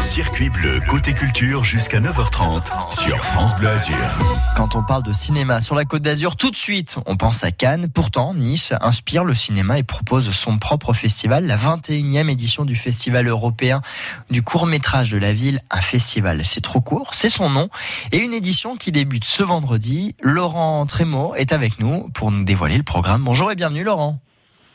Circuit bleu, côté culture jusqu'à 9h30 sur France Bleu Azur. Quand on parle de cinéma sur la Côte d'Azur, tout de suite, on pense à Cannes. Pourtant, Nice inspire le cinéma et propose son propre festival, la 21e édition du Festival européen du court-métrage de la ville. Un festival, c'est trop court, c'est son nom. Et une édition qui débute ce vendredi. Laurent Trémaud est avec nous pour nous dévoiler le programme. Bonjour et bienvenue Laurent.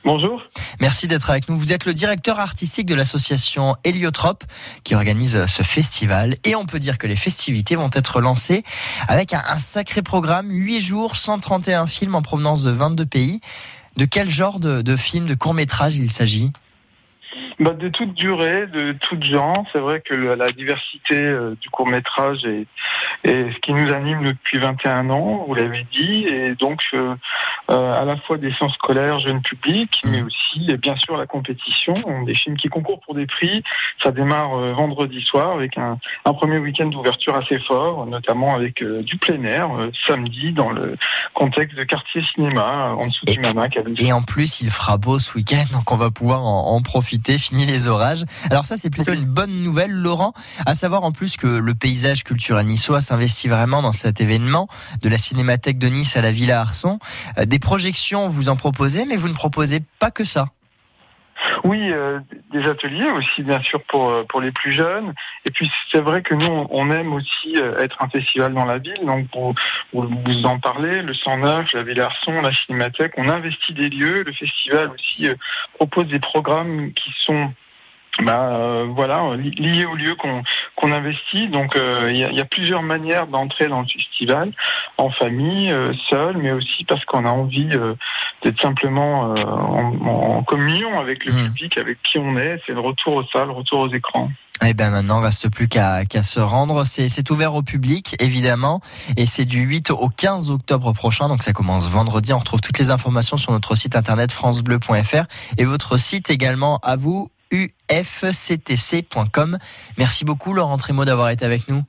Bonjour. Merci d'être avec nous. Vous êtes le directeur artistique de l'association Héliotrope qui organise ce festival. Et on peut dire que les festivités vont être lancées avec un, un sacré programme. 8 jours, 131 films en provenance de 22 pays. De quel genre de, de films, de courts-métrages il s'agit? Bah, de toute durée, de tout genre. C'est vrai que la diversité euh, du court métrage est, est, ce qui nous anime nous, depuis 21 ans, vous l'avez dit, et donc euh, euh, à la fois des sciences scolaires, jeunes publics, mais aussi et bien sûr la compétition, des films qui concourent pour des prix. Ça démarre vendredi soir avec un, un premier week-end d'ouverture assez fort, notamment avec du plein air samedi dans le contexte de quartier cinéma en dessous Et- du Mamac. avec Et en plus, il fera beau ce week-end, donc on va pouvoir en, en profiter, fini les orages. Alors ça, c'est plutôt une bonne nouvelle, Laurent, à savoir en plus que le paysage culturel niçois s'investit vraiment dans cet événement, de la Cinémathèque de Nice à la Villa Arson. Euh, Des projections, vous en proposez, mais vous ne proposez pas que ça. Oui, euh, des ateliers aussi, bien sûr, pour, euh, pour les plus jeunes. Et puis, c'est vrai que nous, on- aime aussi euh, être un festival dans la ville. Donc, vous, vous en parlez, le 109, la Villa Arson, la Cinémathèque, on investit des lieux. Le festival aussi euh, propose des programmes qui sont bah, euh, voilà, li- liés au lieu qu'on qu'on investit. Donc, euh, il y, a, il y a plusieurs manières d'entrer dans le festival, en famille, euh, seul, mais aussi parce qu'on a envie euh, d'être simplement euh, en, en communion avec le Mhm. public, avec qui on est. C'est le retour aux salles, le retour aux écrans. Eh ben maintenant, il reste plus qu'à qu'à se rendre. C'est ouvert au public, évidemment, et c'est du 8 au 15 octobre prochain, donc ça commence vendredi. On retrouve toutes les informations sur notre site internet francebleu.fr et votre site également à vous, ufctc.com. Merci beaucoup Laurent Trémaud d'avoir été avec nous.